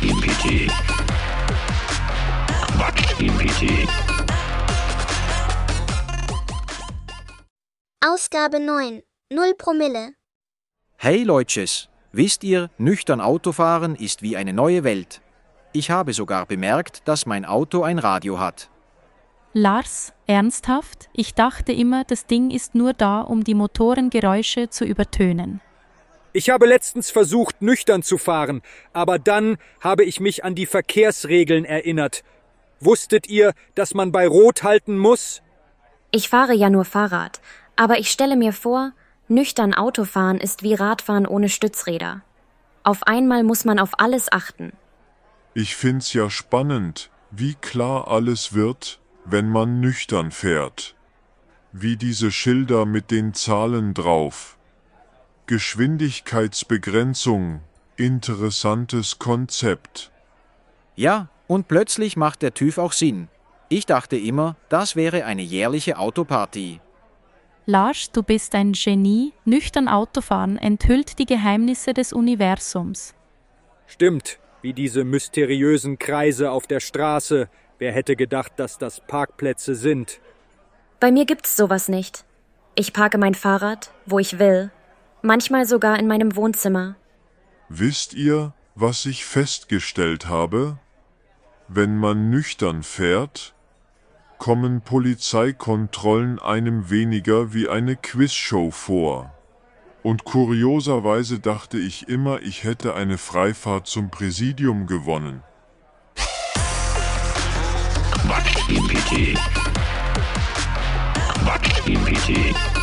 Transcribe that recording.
Quatsch GPT. Quatsch GPT. Ausgabe 9. 0 Promille. Hey Leutches, wisst ihr, nüchtern Autofahren ist wie eine neue Welt. Ich habe sogar bemerkt, dass mein Auto ein Radio hat. Lars, ernsthaft? Ich dachte immer, das Ding ist nur da, um die Motorengeräusche zu übertönen. Ich habe letztens versucht, nüchtern zu fahren, aber dann habe ich mich an die Verkehrsregeln erinnert. Wusstet ihr, dass man bei Rot halten muss? Ich fahre ja nur Fahrrad, aber ich stelle mir vor, nüchtern Autofahren ist wie Radfahren ohne Stützräder. Auf einmal muss man auf alles achten. Ich find's ja spannend, wie klar alles wird, wenn man nüchtern fährt. Wie diese Schilder mit den Zahlen drauf. Geschwindigkeitsbegrenzung, interessantes Konzept. Ja, und plötzlich macht der TÜV auch Sinn. Ich dachte immer, das wäre eine jährliche Autoparty. Lars, du bist ein Genie. Nüchtern Autofahren enthüllt die Geheimnisse des Universums. Stimmt, wie diese mysteriösen Kreise auf der Straße. Wer hätte gedacht, dass das Parkplätze sind? Bei mir gibt's sowas nicht. Ich parke mein Fahrrad, wo ich will. Manchmal sogar in meinem Wohnzimmer. Wisst ihr, was ich festgestellt habe? Wenn man nüchtern fährt, kommen Polizeikontrollen einem weniger wie eine Quizshow vor. Und kurioserweise dachte ich immer, ich hätte eine Freifahrt zum Präsidium gewonnen. Quatsch GPT. Quatsch GPT.